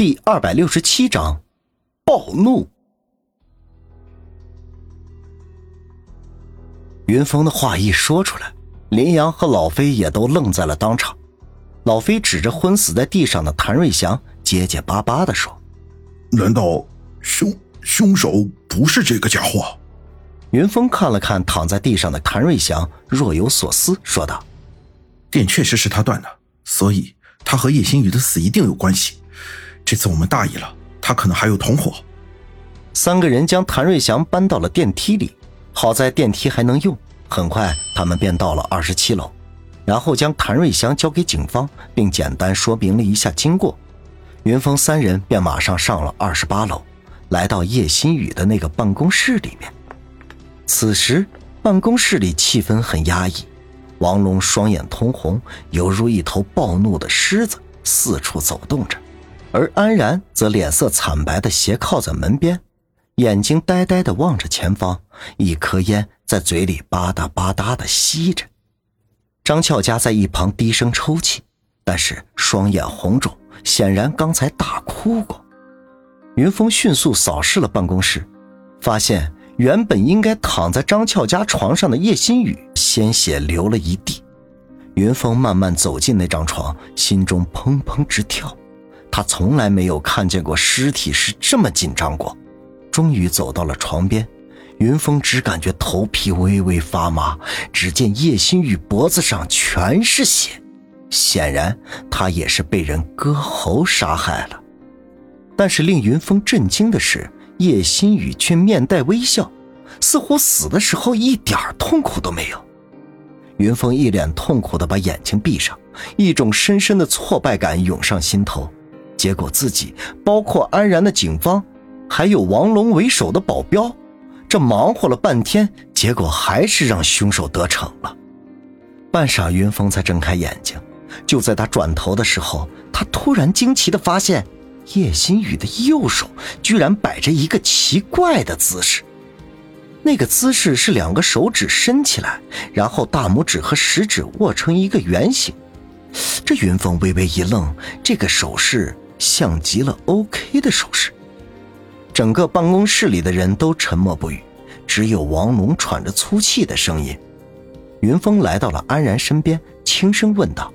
第二百六十七章，暴怒。云峰的话一说出来，林阳和老飞也都愣在了当场。老飞指着昏死在地上的谭瑞祥，结结巴巴的说：“难道凶凶手不是这个家伙？”云峰看了看躺在地上的谭瑞祥，若有所思，说道：“电确实是他断的，所以他和叶星宇的死一定有关系。”这次我们大意了，他可能还有同伙。三个人将谭瑞祥搬到了电梯里，好在电梯还能用。很快，他们便到了二十七楼，然后将谭瑞祥交给警方，并简单说明了一下经过。云峰三人便马上上了二十八楼，来到叶新宇的那个办公室里面。此时，办公室里气氛很压抑，王龙双眼通红，犹如一头暴怒的狮子，四处走动着。而安然则脸色惨白的斜靠在门边，眼睛呆呆的望着前方，一颗烟在嘴里吧嗒吧嗒的吸着。张俏佳在一旁低声抽泣，但是双眼红肿，显然刚才大哭过。云峰迅速扫视了办公室，发现原本应该躺在张俏佳床上的叶新宇鲜血流了一地。云峰慢慢走进那张床，心中砰砰直跳。他从来没有看见过尸体是这么紧张过。终于走到了床边，云峰只感觉头皮微微发麻。只见叶心雨脖子上全是血，显然他也是被人割喉杀害了。但是令云峰震惊的是，叶心雨却面带微笑，似乎死的时候一点痛苦都没有。云峰一脸痛苦地把眼睛闭上，一种深深的挫败感涌上心头。结果自己，包括安然的警方，还有王龙为首的保镖，这忙活了半天，结果还是让凶手得逞了。半晌，云峰才睁开眼睛。就在他转头的时候，他突然惊奇地发现，叶新宇的右手居然摆着一个奇怪的姿势。那个姿势是两个手指伸起来，然后大拇指和食指握成一个圆形。这云峰微微一愣，这个手势。像极了 OK 的手势，整个办公室里的人都沉默不语，只有王龙喘着粗气的声音。云峰来到了安然身边，轻声问道：“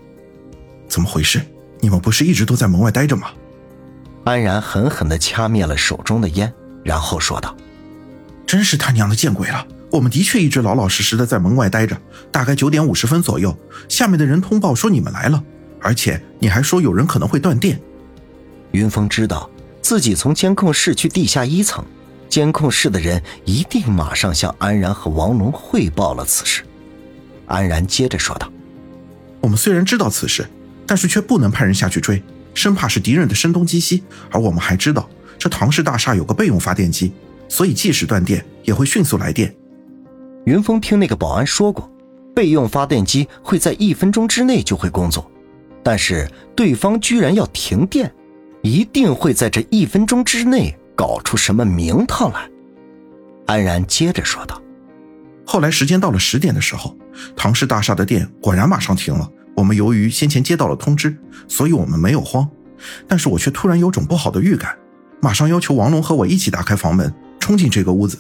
怎么回事？你们不是一直都在门外待着吗？”安然狠狠地掐灭了手中的烟，然后说道：“真是他娘的见鬼了！我们的确一直老老实实的在门外待着。大概九点五十分左右，下面的人通报说你们来了，而且你还说有人可能会断电。”云峰知道自己从监控室去地下一层，监控室的人一定马上向安然和王龙汇报了此事。安然接着说道：“我们虽然知道此事，但是却不能派人下去追，生怕是敌人的声东击西。而我们还知道这唐氏大厦有个备用发电机，所以即使断电也会迅速来电。”云峰听那个保安说过，备用发电机会在一分钟之内就会工作，但是对方居然要停电。一定会在这一分钟之内搞出什么名堂来。安然接着说道：“后来时间到了十点的时候，唐氏大厦的电果然马上停了。我们由于先前接到了通知，所以我们没有慌。但是我却突然有种不好的预感，马上要求王龙和我一起打开房门，冲进这个屋子。”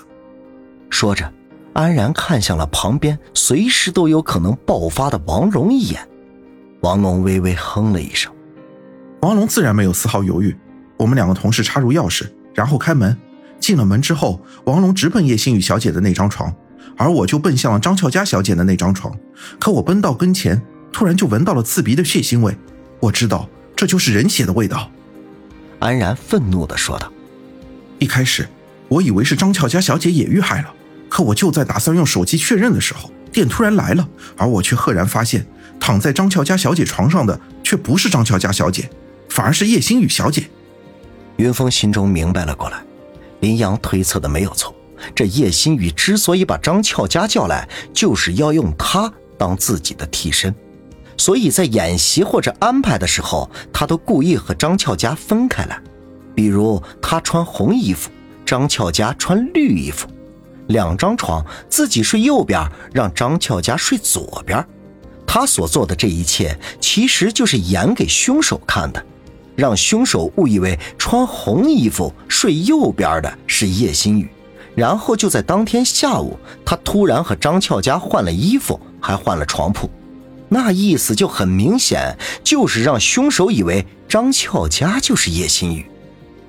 说着，安然看向了旁边随时都有可能爆发的王龙一眼。王龙微微哼了一声。王龙自然没有丝毫犹豫，我们两个同事插入钥匙，然后开门。进了门之后，王龙直奔叶星宇小姐的那张床，而我就奔向了张俏佳小姐的那张床。可我奔到跟前，突然就闻到了刺鼻的血腥味。我知道这就是人血的味道。安然愤怒地说道：“一开始我以为是张俏佳小姐也遇害了，可我就在打算用手机确认的时候，电突然来了，而我却赫然发现，躺在张俏佳小姐床上的却不是张俏佳小姐。”反而是叶星宇小姐，云峰心中明白了过来。林阳推测的没有错，这叶星宇之所以把张俏佳叫来，就是要用她当自己的替身，所以在演习或者安排的时候，他都故意和张俏佳分开来。比如他穿红衣服，张俏佳穿绿衣服，两张床，自己睡右边，让张俏佳睡左边。他所做的这一切，其实就是演给凶手看的。让凶手误以为穿红衣服睡右边的是叶星宇，然后就在当天下午，他突然和张俏佳换了衣服，还换了床铺，那意思就很明显，就是让凶手以为张俏佳就是叶星宇。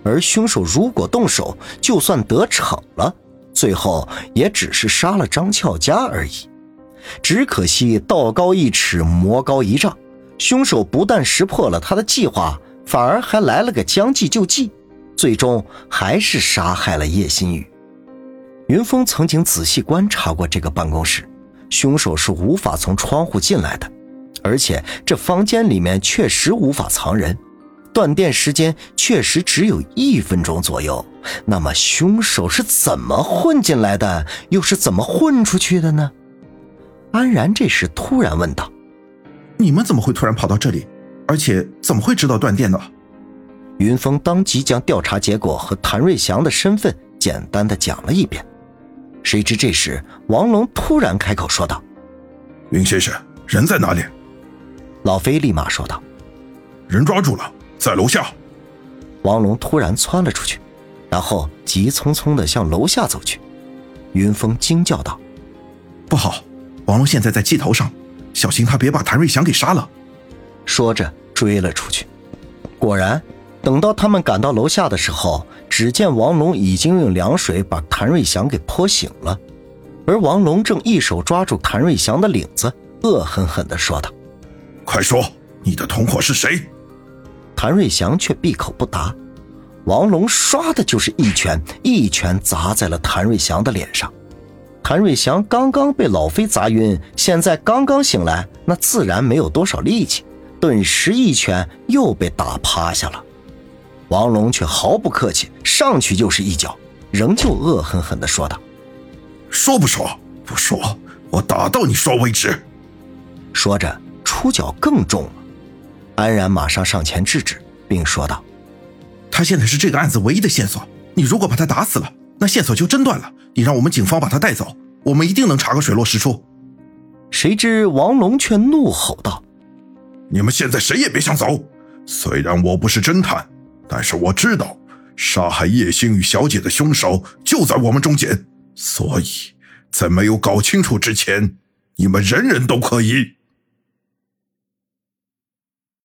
而凶手如果动手，就算得逞了，最后也只是杀了张俏佳而已。只可惜道高一尺，魔高一丈，凶手不但识破了他的计划，反而还来了个将计就计，最终还是杀害了叶新宇。云峰曾经仔细观察过这个办公室，凶手是无法从窗户进来的，而且这房间里面确实无法藏人。断电时间确实只有一分钟左右，那么凶手是怎么混进来的，又是怎么混出去的呢？安然这时突然问道：“你们怎么会突然跑到这里？而且怎么会知道断电呢？”云峰当即将调查结果和谭瑞祥的身份简单的讲了一遍。谁知这时王龙突然开口说道：“云先生，人在哪里？”老飞立马说道：“人抓住了。”在楼下，王龙突然窜了出去，然后急匆匆的向楼下走去。云峰惊叫道：“不好，王龙现在在气头上，小心他别把谭瑞祥给杀了。”说着追了出去。果然，等到他们赶到楼下的时候，只见王龙已经用凉水把谭瑞祥给泼醒了，而王龙正一手抓住谭瑞祥的领子，恶狠狠地说道：“快说，你的同伙是谁？”谭瑞祥却闭口不答，王龙唰的就是一拳，一拳砸在了谭瑞祥的脸上。谭瑞祥刚刚被老飞砸晕，现在刚刚醒来，那自然没有多少力气，顿时一拳又被打趴下了。王龙却毫不客气，上去就是一脚，仍旧恶狠狠地说道：“说不说？不说，我打到你说为止。”说着出脚更重了。安然马上上前制止，并说道：“他现在是这个案子唯一的线索，你如果把他打死了，那线索就真断了。你让我们警方把他带走，我们一定能查个水落石出。”谁知王龙却怒吼道：“你们现在谁也别想走！虽然我不是侦探，但是我知道杀害叶星宇小姐的凶手就在我们中间，所以在没有搞清楚之前，你们人人都可以。”